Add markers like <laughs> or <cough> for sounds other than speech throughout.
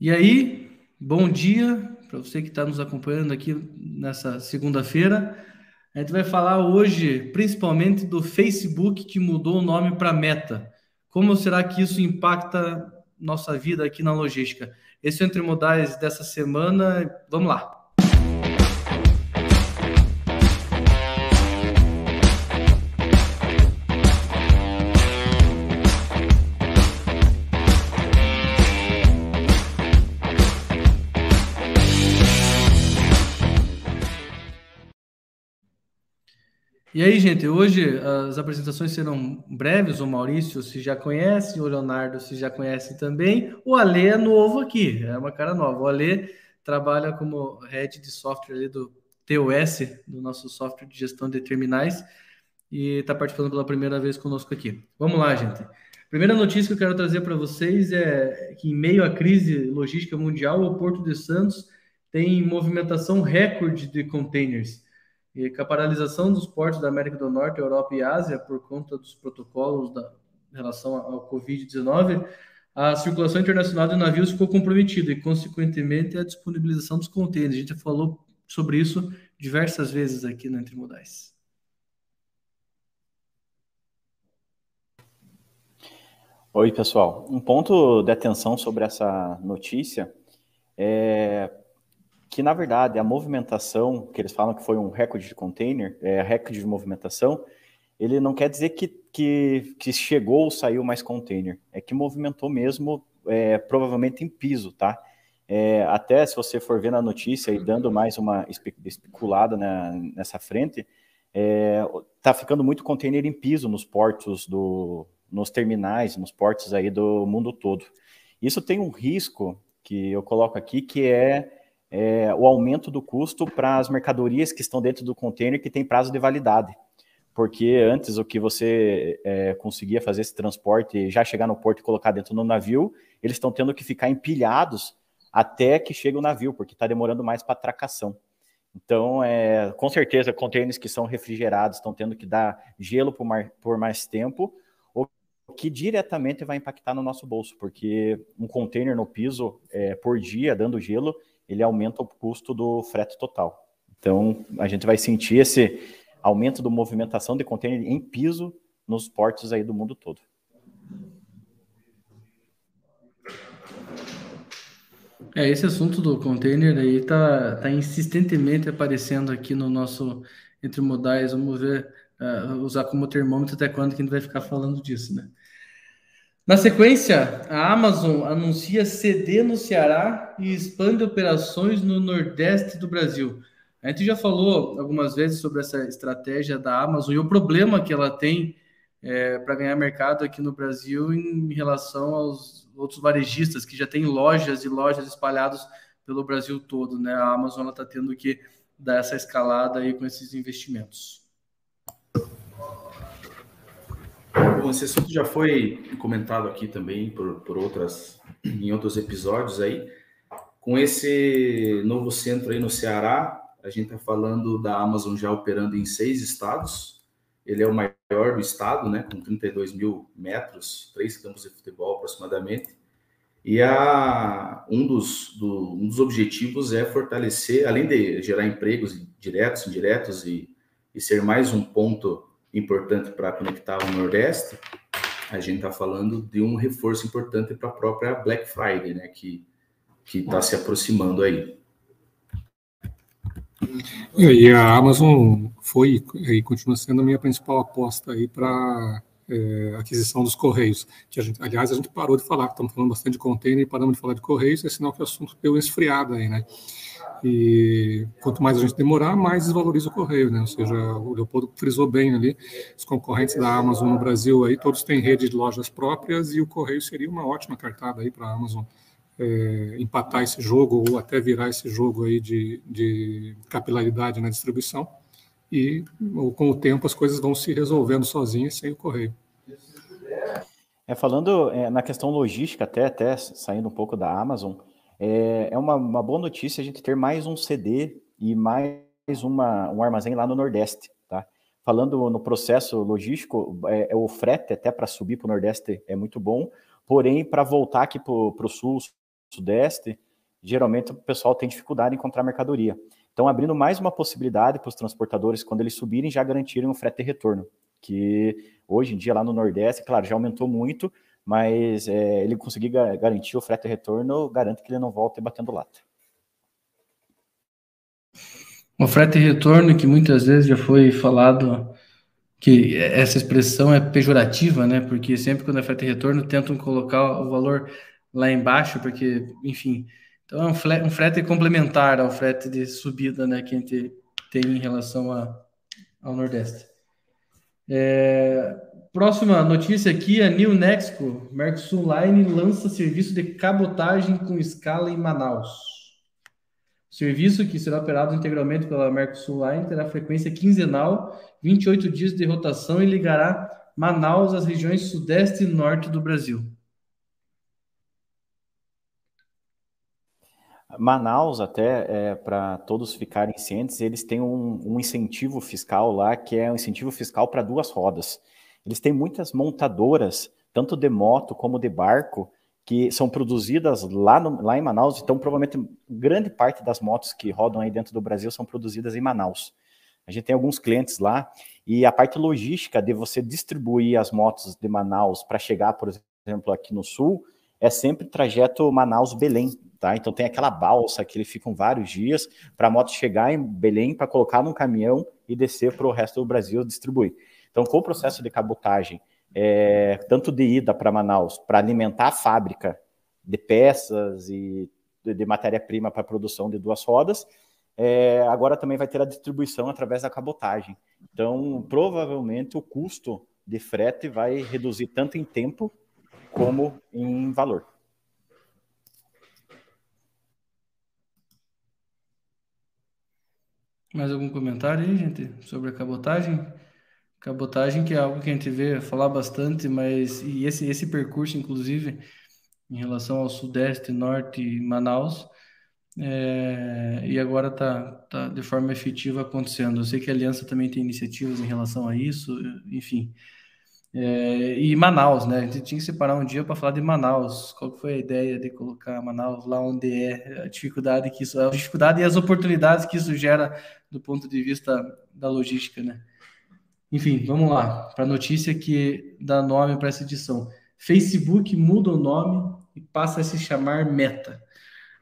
E aí, bom dia para você que está nos acompanhando aqui nessa segunda-feira. A gente vai falar hoje principalmente do Facebook que mudou o nome para Meta. Como será que isso impacta nossa vida aqui na logística? Esse é o Entre Modais dessa semana. Vamos lá. E aí, gente, hoje as apresentações serão breves. O Maurício se já conhece, o Leonardo se já conhece também. O Ale é novo aqui, é uma cara nova. O Ale trabalha como head de software ali do TOS, do nosso software de gestão de terminais, e está participando pela primeira vez conosco aqui. Vamos lá, gente. Primeira notícia que eu quero trazer para vocês é que, em meio à crise logística mundial, o Porto de Santos tem movimentação recorde de containers. E com a paralisação dos portos da América do Norte, Europa e Ásia por conta dos protocolos da em relação ao Covid-19, a circulação internacional de navios ficou comprometida e, consequentemente, a disponibilização dos contêineres. A gente já falou sobre isso diversas vezes aqui no Entre Modais. Oi, pessoal. Um ponto de atenção sobre essa notícia é que na verdade a movimentação, que eles falam que foi um recorde de container, é recorde de movimentação, ele não quer dizer que, que, que chegou ou saiu mais container, é que movimentou mesmo, é, provavelmente em piso, tá? É, até se você for ver na notícia e dando mais uma especulada na, nessa frente, é, tá ficando muito container em piso nos portos do, nos terminais, nos portos aí do mundo todo. Isso tem um risco que eu coloco aqui, que é é, o aumento do custo para as mercadorias que estão dentro do container que tem prazo de validade. Porque antes o que você é, conseguia fazer esse transporte, já chegar no porto e colocar dentro do navio, eles estão tendo que ficar empilhados até que chegue o navio, porque está demorando mais para tracação. Então, é, com certeza, containers que são refrigerados estão tendo que dar gelo por, mar, por mais tempo, o que diretamente vai impactar no nosso bolso, porque um container no piso é, por dia, dando gelo, ele aumenta o custo do frete total. Então, a gente vai sentir esse aumento da movimentação de container em piso nos portos aí do mundo todo. É, esse assunto do container aí tá, tá insistentemente aparecendo aqui no nosso Entre Modais. Vamos ver, uh, usar como termômetro até quando que a gente vai ficar falando disso, né? Na sequência, a Amazon anuncia CD no Ceará e expande operações no Nordeste do Brasil. A gente já falou algumas vezes sobre essa estratégia da Amazon e o problema que ela tem é, para ganhar mercado aqui no Brasil em relação aos outros varejistas que já têm lojas e lojas espalhadas pelo Brasil todo. Né? A Amazon está tendo que dar essa escalada aí com esses investimentos. Bom, esse assunto já foi comentado aqui também por, por outras, em outros episódios aí. Com esse novo centro aí no Ceará, a gente está falando da Amazon já operando em seis estados. Ele é o maior do estado, né, com 32 mil metros, três campos de futebol aproximadamente. E a, um, dos, do, um dos objetivos é fortalecer, além de gerar empregos diretos, indiretos e, e ser mais um ponto importante para conectar o Nordeste, a gente está falando de um reforço importante para a própria Black Friday, né, que está se aproximando aí. E a Amazon foi e continua sendo a minha principal aposta aí para é, aquisição dos correios. Que a gente, aliás, a gente parou de falar, estamos falando bastante de container e paramos de falar de correios, é sinal que o assunto deu esfriado aí, né? E quanto mais a gente demorar, mais desvaloriza o correio, né? Ou seja, o Leopoldo frisou bem ali, os concorrentes da Amazon no Brasil aí, todos têm rede de lojas próprias e o correio seria uma ótima cartada aí para a Amazon é, empatar esse jogo ou até virar esse jogo aí de, de capilaridade na distribuição e com o tempo as coisas vão se resolvendo sozinhas sem o correio. É, falando é, na questão logística, até, até saindo um pouco da Amazon, é, é uma, uma, boa notícia a gente ter mais um CD e mais uma, um armazém lá no Nordeste. Tá? Falando no processo logístico, é, é o frete até para subir para o Nordeste é muito bom, porém, para voltar aqui para o Sul, Sudeste, geralmente o pessoal tem dificuldade em encontrar mercadoria. Então, abrindo mais uma possibilidade para os transportadores, quando eles subirem, já garantirem o frete e retorno. Que hoje em dia, lá no Nordeste, claro, já aumentou muito, mas é, ele conseguir garantir o frete retorno, garante que ele não volte batendo lata. O frete retorno, que muitas vezes já foi falado que essa expressão é pejorativa, né? Porque sempre quando é frete retorno tentam colocar o valor lá embaixo, porque, enfim, então é um frete, um frete complementar ao frete de subida, né? Que a gente tem em relação a, ao Nordeste. É, próxima notícia aqui, a New Nexco, Mercosul Line lança serviço de cabotagem com escala em Manaus. Serviço que será operado integralmente pela Mercosul Line terá frequência quinzenal, 28 dias de rotação e ligará Manaus às regiões sudeste e norte do Brasil. Manaus, até é, para todos ficarem cientes, eles têm um, um, incentivo fiscal lá, que é um incentivo fiscal para duas rodas. Eles têm muitas montadoras, tanto de moto como de barco, que são produzidas lá, no, lá em Manaus, então provavelmente grande parte das motos que rodam aí dentro do Brasil são produzidas em Manaus. A gente tem alguns clientes lá e a parte logística de você distribuir as motos de Manaus para chegar, por exemplo, aqui no sul, é sempre trajeto Manaus-Belém, tá? Então tem aquela balsa que eles ficam vários dias para a moto chegar em Belém para colocar num caminhão e descer para o resto do Brasil distribuir. Então, com o processo de cabotagem é, tanto de ida para Manaus, para alimentar a fábrica de peças e de, matéria-prima para a produção de duas rodas, é, agora também vai ter a distribuição através da cabotagem. Então, provavelmente o custo de frete vai reduzir tanto em tempo como em valor. Mais algum comentário aí, gente, sobre a cabotagem? Cabotagem, que é algo que a gente vê falar bastante, mas e esse, esse percurso, inclusive, em relação ao Sudeste, Norte e Manaus, é, e agora está tá de forma efetiva acontecendo. Eu sei que a Aliança também tem iniciativas em relação a isso, enfim. É, e Manaus, né? A gente tinha que separar um dia para falar de Manaus. Qual foi a ideia de colocar Manaus lá onde é a dificuldade que isso, a dificuldade e as oportunidades que isso gera do ponto de vista da logística, né? Enfim, vamos lá para a notícia que dá nome para essa edição. Facebook muda o nome e passa a se chamar Meta.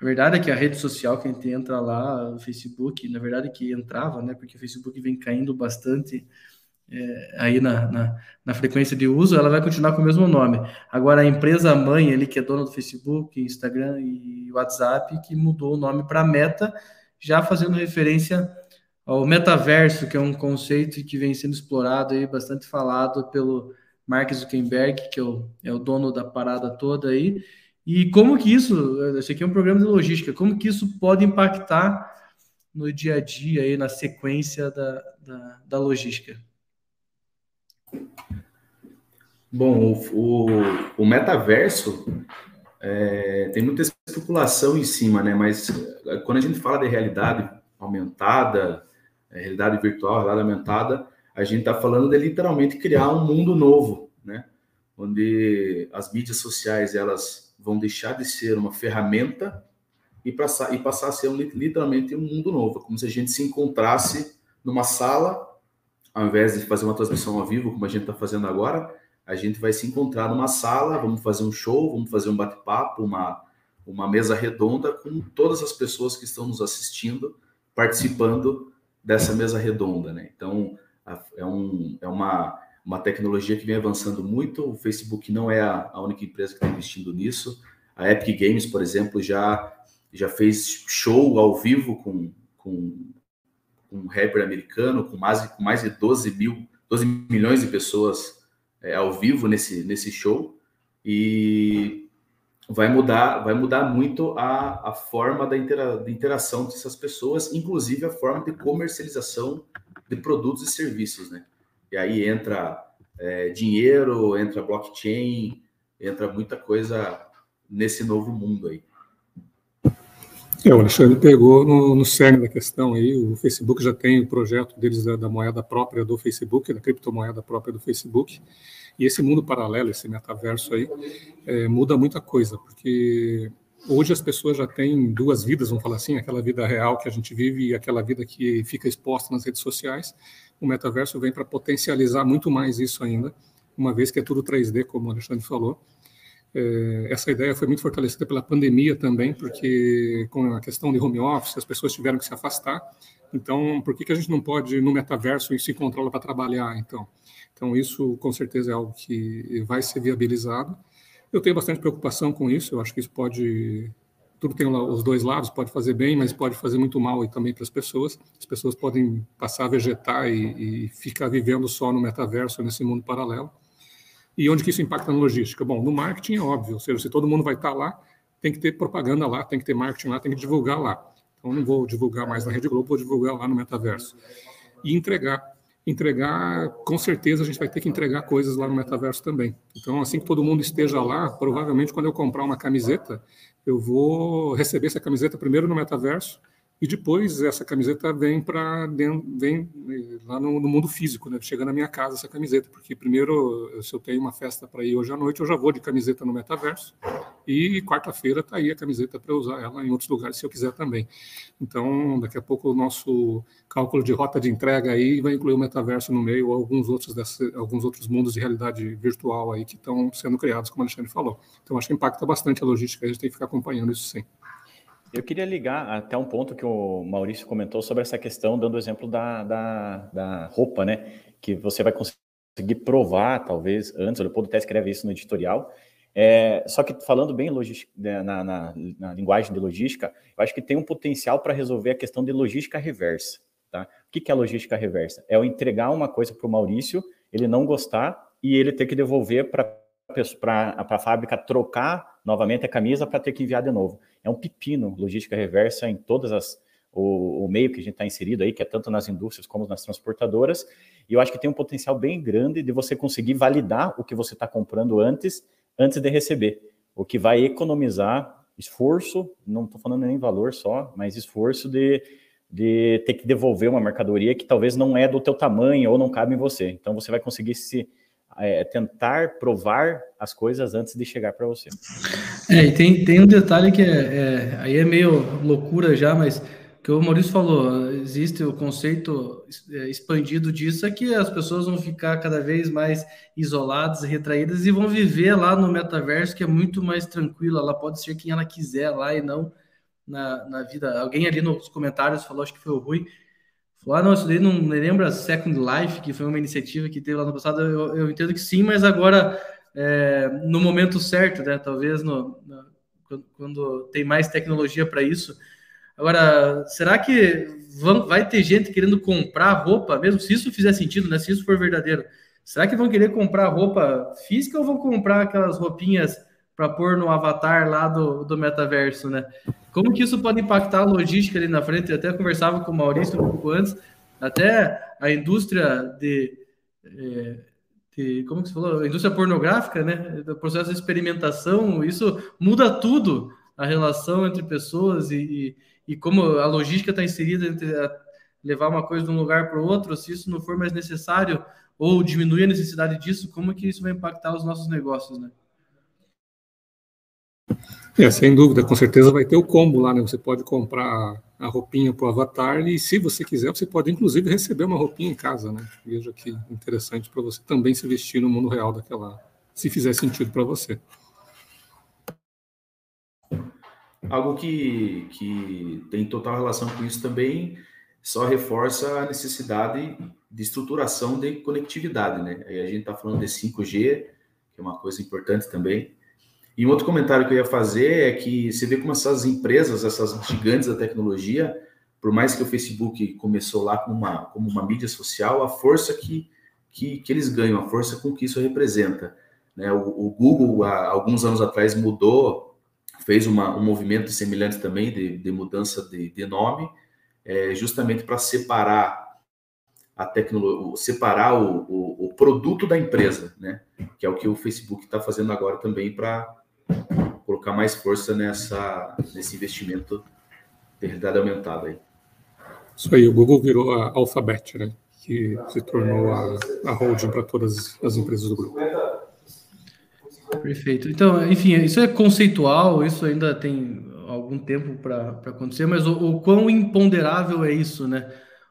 A verdade é que a rede social que a gente entra lá, o Facebook, na verdade que entrava, né? Porque o Facebook vem caindo bastante é, aí na, na, na, frequência de uso, ela vai continuar com o mesmo nome. Agora, a empresa mãe ali, que é dona do Facebook, Instagram e WhatsApp, que mudou o nome para Meta, já fazendo referência o metaverso, que é um conceito que vem sendo explorado aí, bastante falado pelo Mark Zuckerberg, que é o, é o dono da parada toda aí. E como que isso, esse aqui é um programa de logística, como que isso pode impactar no dia a dia aí, na sequência da, da, da logística? Bom, o, o, o metaverso é, tem muita especulação em cima, né? Mas quando a gente fala de realidade aumentada, é, realidade virtual, realidade aumentada, a gente está falando de literalmente criar um mundo novo, né? Onde as mídias sociais elas vão deixar de ser uma ferramenta e passar, e passar a ser um, literalmente um mundo novo, como se a gente se encontrasse numa sala, ao invés de fazer uma transmissão ao vivo, como a gente está fazendo agora, a gente vai se encontrar numa sala, vamos fazer um show, vamos fazer um bate-papo, uma, uma mesa redonda com todas as pessoas que estão nos assistindo, participando dessa mesa redonda, né? Então, é, um, é uma, uma tecnologia que vem avançando muito. O Facebook não é a, a única empresa que está investindo nisso. A Epic Games, por exemplo, já, já fez show ao vivo com, com, com um rapper americano, com mais, com mais de 12 mil, 12 milhões de pessoas é, ao vivo nesse, nesse show. E vai mudar, vai mudar muito a, a forma da intera, de interação dessas pessoas, inclusive a forma de comercialização de produtos e serviços, né? E aí entra é, dinheiro, entra blockchain, entra muita coisa nesse novo mundo aí. É, o Alexandre pegou no, no cerne da questão aí. O Facebook já tem o projeto deles da, da moeda própria do Facebook, da criptomoeda própria do Facebook. E esse mundo paralelo, esse metaverso aí, é, muda muita coisa, porque hoje as pessoas já têm duas vidas, vamos falar assim, aquela vida real que a gente vive e aquela vida que fica exposta nas redes sociais. O metaverso vem para potencializar muito mais isso ainda, uma vez que é tudo 3D, como o Alexandre falou. É, essa ideia foi muito fortalecida pela pandemia também, porque com a questão de home office, as pessoas tiveram que se afastar. Então, por que, que a gente não pode, no metaverso, se controla para trabalhar, então? Então, isso, com certeza, é algo que vai ser viabilizado. Eu tenho bastante preocupação com isso, eu acho que isso pode. Tudo tem os dois lados, pode fazer bem, mas pode fazer muito mal e também para as pessoas. As pessoas podem passar a vegetar e, e ficar vivendo só no metaverso, nesse mundo paralelo. E onde que isso impacta na logística? Bom, no marketing é óbvio, ou seja, se todo mundo vai estar lá, tem que ter propaganda lá, tem que ter marketing lá, tem que divulgar lá. Então, não vou divulgar mais na Rede Globo, vou divulgar lá no metaverso. E entregar entregar, com certeza a gente vai ter que entregar coisas lá no metaverso também. Então, assim que todo mundo esteja lá, provavelmente quando eu comprar uma camiseta, eu vou receber essa camiseta primeiro no metaverso e depois essa camiseta vem para vem eh, lá no, no, mundo físico, né? Chega na minha casa essa camiseta, porque primeiro, se eu tenho uma festa para ir hoje à noite, eu já vou de camiseta no metaverso. E quarta-feira está aí a camiseta para usar ela em outros lugares se eu quiser também. Então, daqui a pouco o nosso cálculo de rota de entrega aí vai incluir o metaverso no meio ou alguns outros alguns outros mundos de realidade virtual aí que estão sendo criados, como a Alexandre falou. Então, acho que impacta bastante a logística, a gente tem que ficar acompanhando isso sim. Eu queria ligar até um ponto que o Maurício comentou sobre essa questão, dando o exemplo da, da, da roupa, né? Que você vai conseguir provar, talvez, antes, o Leopoldo até escreve isso no editorial. É, só que falando bem né, na, na, na, linguagem de logística, eu acho que tem um potencial para resolver a questão de logística reversa. Tá? O que, que é logística reversa? É eu entregar uma coisa para o Maurício, ele não gostar e ele ter que devolver para a fábrica trocar novamente a camisa para ter que enviar de novo é um pepino logística reversa em todas as o, o meio que a gente está inserido aí, que é tanto nas indústrias como nas transportadoras, e eu acho que tem um potencial bem grande de você conseguir validar o que você está comprando antes, antes de receber, o que vai economizar esforço, não estou falando nem valor só, mas esforço de, de ter que devolver uma mercadoria que talvez não é do teu tamanho ou não cabe em você. Então você vai conseguir se é, tentar provar as coisas antes de chegar para você. É, e tem, tem um detalhe que é, é, aí é meio loucura já, mas que o Maurício falou, existe o conceito é, expandido disso é que as pessoas vão ficar cada vez mais isoladas, retraídas e vão viver lá no metaverso que é muito mais tranquilo, ela pode ser quem ela quiser lá e não na, na vida. Alguém ali nos comentários falou, acho que foi o Rui, Falou, ah, não, isso daí não lembra Second Life, que foi uma iniciativa que teve lá no passado. Eu, eu entendo que sim, mas agora é, no momento certo, né? Talvez no, no quando, quando, tem mais tecnologia para isso. Agora, será que vão, vai ter gente querendo comprar roupa, mesmo se isso fizer sentido, né? Se isso for verdadeiro, será que vão querer comprar roupa física ou vão comprar aquelas roupinhas para pôr no avatar lá do, do metaverso, né? Como que isso pode impactar a logística ali na frente? Eu até conversava com o Maurício um pouco antes, até a indústria de, é, de como que você falou? A indústria pornográfica, né? Do processo de experimentação, isso muda tudo a relação entre pessoas e, e, e como a logística está inserida entre a, levar uma coisa de um lugar para o outro, se isso não for mais necessário ou diminuir a necessidade disso, como que isso vai impactar os nossos negócios, né? É, sem dúvida, com certeza vai ter o combo lá, né? Você pode comprar a roupinha para o avatar e, se você quiser, você pode inclusive receber uma roupinha em casa, né? Veja que interessante para você também se vestir no mundo real daquela, se fizer sentido para você. Algo que, que tem total relação com isso também só reforça a necessidade de estruturação de conectividade, né? Aí a gente está falando de 5G, que é uma coisa importante também e um outro comentário que eu ia fazer é que você vê como essas empresas, essas <laughs> gigantes da tecnologia, por mais que o Facebook começou lá como uma, como uma mídia social, a força que, que, que eles ganham, a força com que isso representa. Né? O, o Google, há alguns anos atrás, mudou, fez uma, um movimento semelhante também de, de mudança de, de nome, é, justamente para separar a tecnologia, separar o, o, o, produto da empresa, né? Que é o que o Facebook está fazendo agora também para colocar mais força nessa, nesse investimento de realidade aumentada aí. Isso aí, o Google virou a Alphabet, né? Que se tornou a, a holding para todas as empresas do grupo. Perfeito. Então, enfim, isso é conceitual, isso ainda tem algum tempo para acontecer, mas o, o, quão imponderável é isso, né?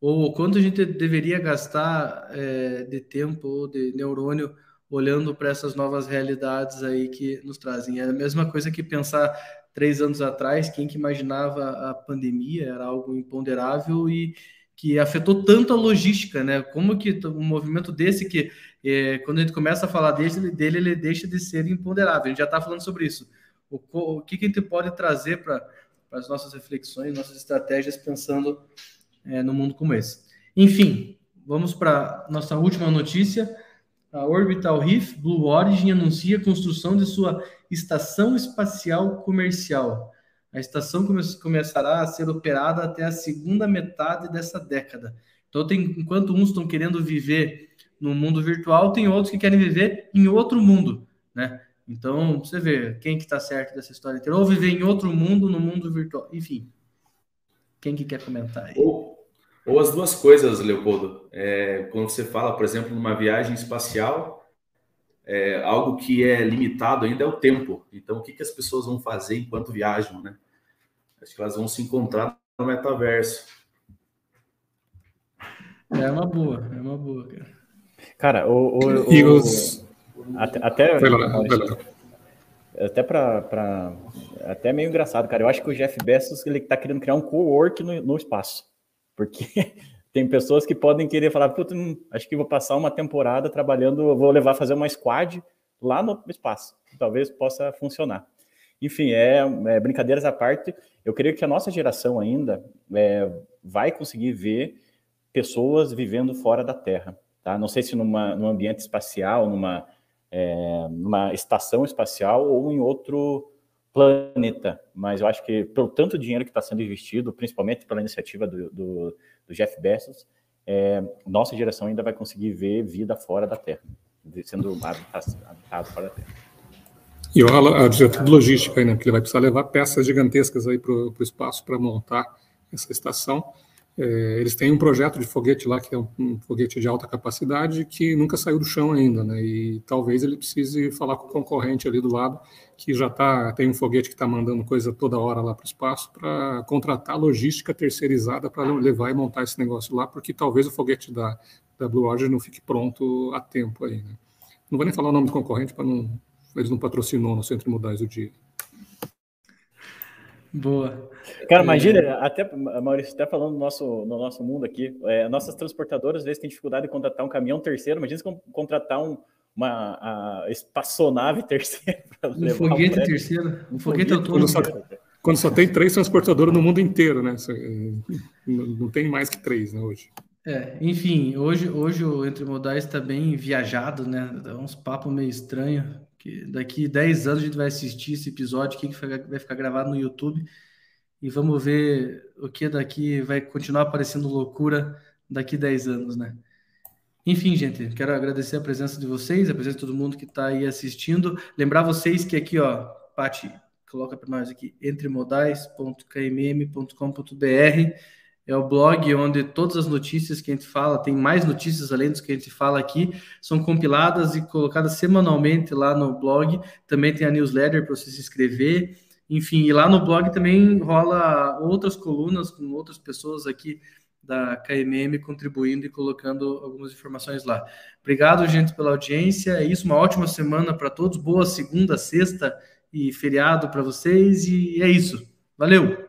Ou o quanto a gente deveria gastar é, de tempo ou de neurônio olhando para essas novas realidades aí que nos trazem. É a mesma coisa que pensar três anos atrás, quem que imaginava a pandemia era algo imponderável e que afetou tanto a logística, né? Como que um movimento desse que é, quando a gente começa a falar dele, dele, ele deixa de ser imponderável. A gente já está falando sobre isso. O, o, que, que a gente pode trazer para as nossas reflexões, nossas estratégias, pensando é, no mundo como esse. Enfim, vamos para nossa última notícia. A Orbital Reef Blue Origin anuncia a construção de sua estação espacial comercial. A estação come começará a ser operada até a segunda metade dessa década. Então, tem, enquanto uns estão querendo viver no mundo virtual, tem outros que querem viver em outro mundo, né? Então, você vê quem que está certo dessa história inteira. Ou viver em outro mundo, no mundo virtual. Enfim, quem que quer comentar aí? Ou, ou as duas coisas, Leopoldo. É, quando você fala, por exemplo, numa viagem espacial, é, algo que é limitado ainda é o tempo. Então, o que, que as pessoas vão fazer enquanto viajam, né? Acho que elas vão se encontrar no metaverso. É uma boa, é uma boa, cara. Cara, o. o, o os... Até. Até, até para. Até meio engraçado, cara. Eu acho que o Jeff Bezos ele tá querendo criar um co-work no, no espaço. Porque <laughs> tem pessoas que podem querer falar, puta, acho que vou passar uma temporada trabalhando, vou levar fazer uma squad lá no espaço. Talvez possa funcionar. Enfim, é, é brincadeiras à parte. Eu creio que a nossa geração ainda é, vai conseguir ver pessoas vivendo fora da Terra. Tá? Não sei se numa, num ambiente espacial, numa, é, numa estação espacial ou em outro planeta, mas eu acho que pelo tanto dinheiro que está sendo investido, principalmente pela iniciativa do, do, do Jeff Bezos, é, nossa geração ainda vai conseguir ver vida fora da Terra, sendo habitado fora da Terra. E olha a diretora de logística né? Que ele vai precisar levar peças gigantescas aí para o espaço para montar essa estação. É, eles têm um projeto de foguete lá, que é um, um, foguete de alta capacidade, que nunca saiu do chão ainda, né? E talvez ele precise falar com o concorrente ali do lado, que já tá, tem um foguete que está mandando coisa toda hora lá para o espaço, para contratar logística terceirizada para levar e montar esse negócio lá, porque talvez o foguete da, da Blue Origin não fique pronto a tempo aí, né? Não vou nem falar o nome do concorrente para não. Eles não patrocinam no Centro Modais o dia. Boa. Cara, imagina, é... até, Maurício, até falando no nosso, no nosso mundo aqui, é, nossas transportadoras às vezes têm dificuldade de contratar um caminhão terceiro, imagina se contratar um, uma a espaçonave <laughs> terceira. Um foguete um terceiro, um foguete autônomo. Quando só, quando só tem três transportadoras no mundo inteiro, né? Não tem mais que três, né, hoje. É, enfim, hoje, hoje o Entre Modais está bem viajado, né? Dá uns papos meio estranhos daqui 10 anos a gente vai assistir esse episódio aqui que vai ficar gravado no YouTube e vamos ver o que daqui vai continuar aparecendo loucura daqui 10 anos, né? Enfim, gente, quero agradecer a presença de vocês, a presença de todo mundo que está aí assistindo. Lembrar vocês que aqui, ó, Pati, coloca para nós aqui, entremodais.kmm.com.br é o blog onde todas as notícias que a gente fala, tem mais notícias além dos que a gente fala aqui, são compiladas e colocadas semanalmente lá no blog. Também tem a newsletter para você se inscrever. Enfim, e lá no blog também rola outras colunas com outras pessoas aqui da KMM contribuindo e colocando algumas informações lá. Obrigado, gente, pela audiência. É isso, uma ótima semana para todos. Boa segunda, sexta e feriado para vocês. E é isso. Valeu!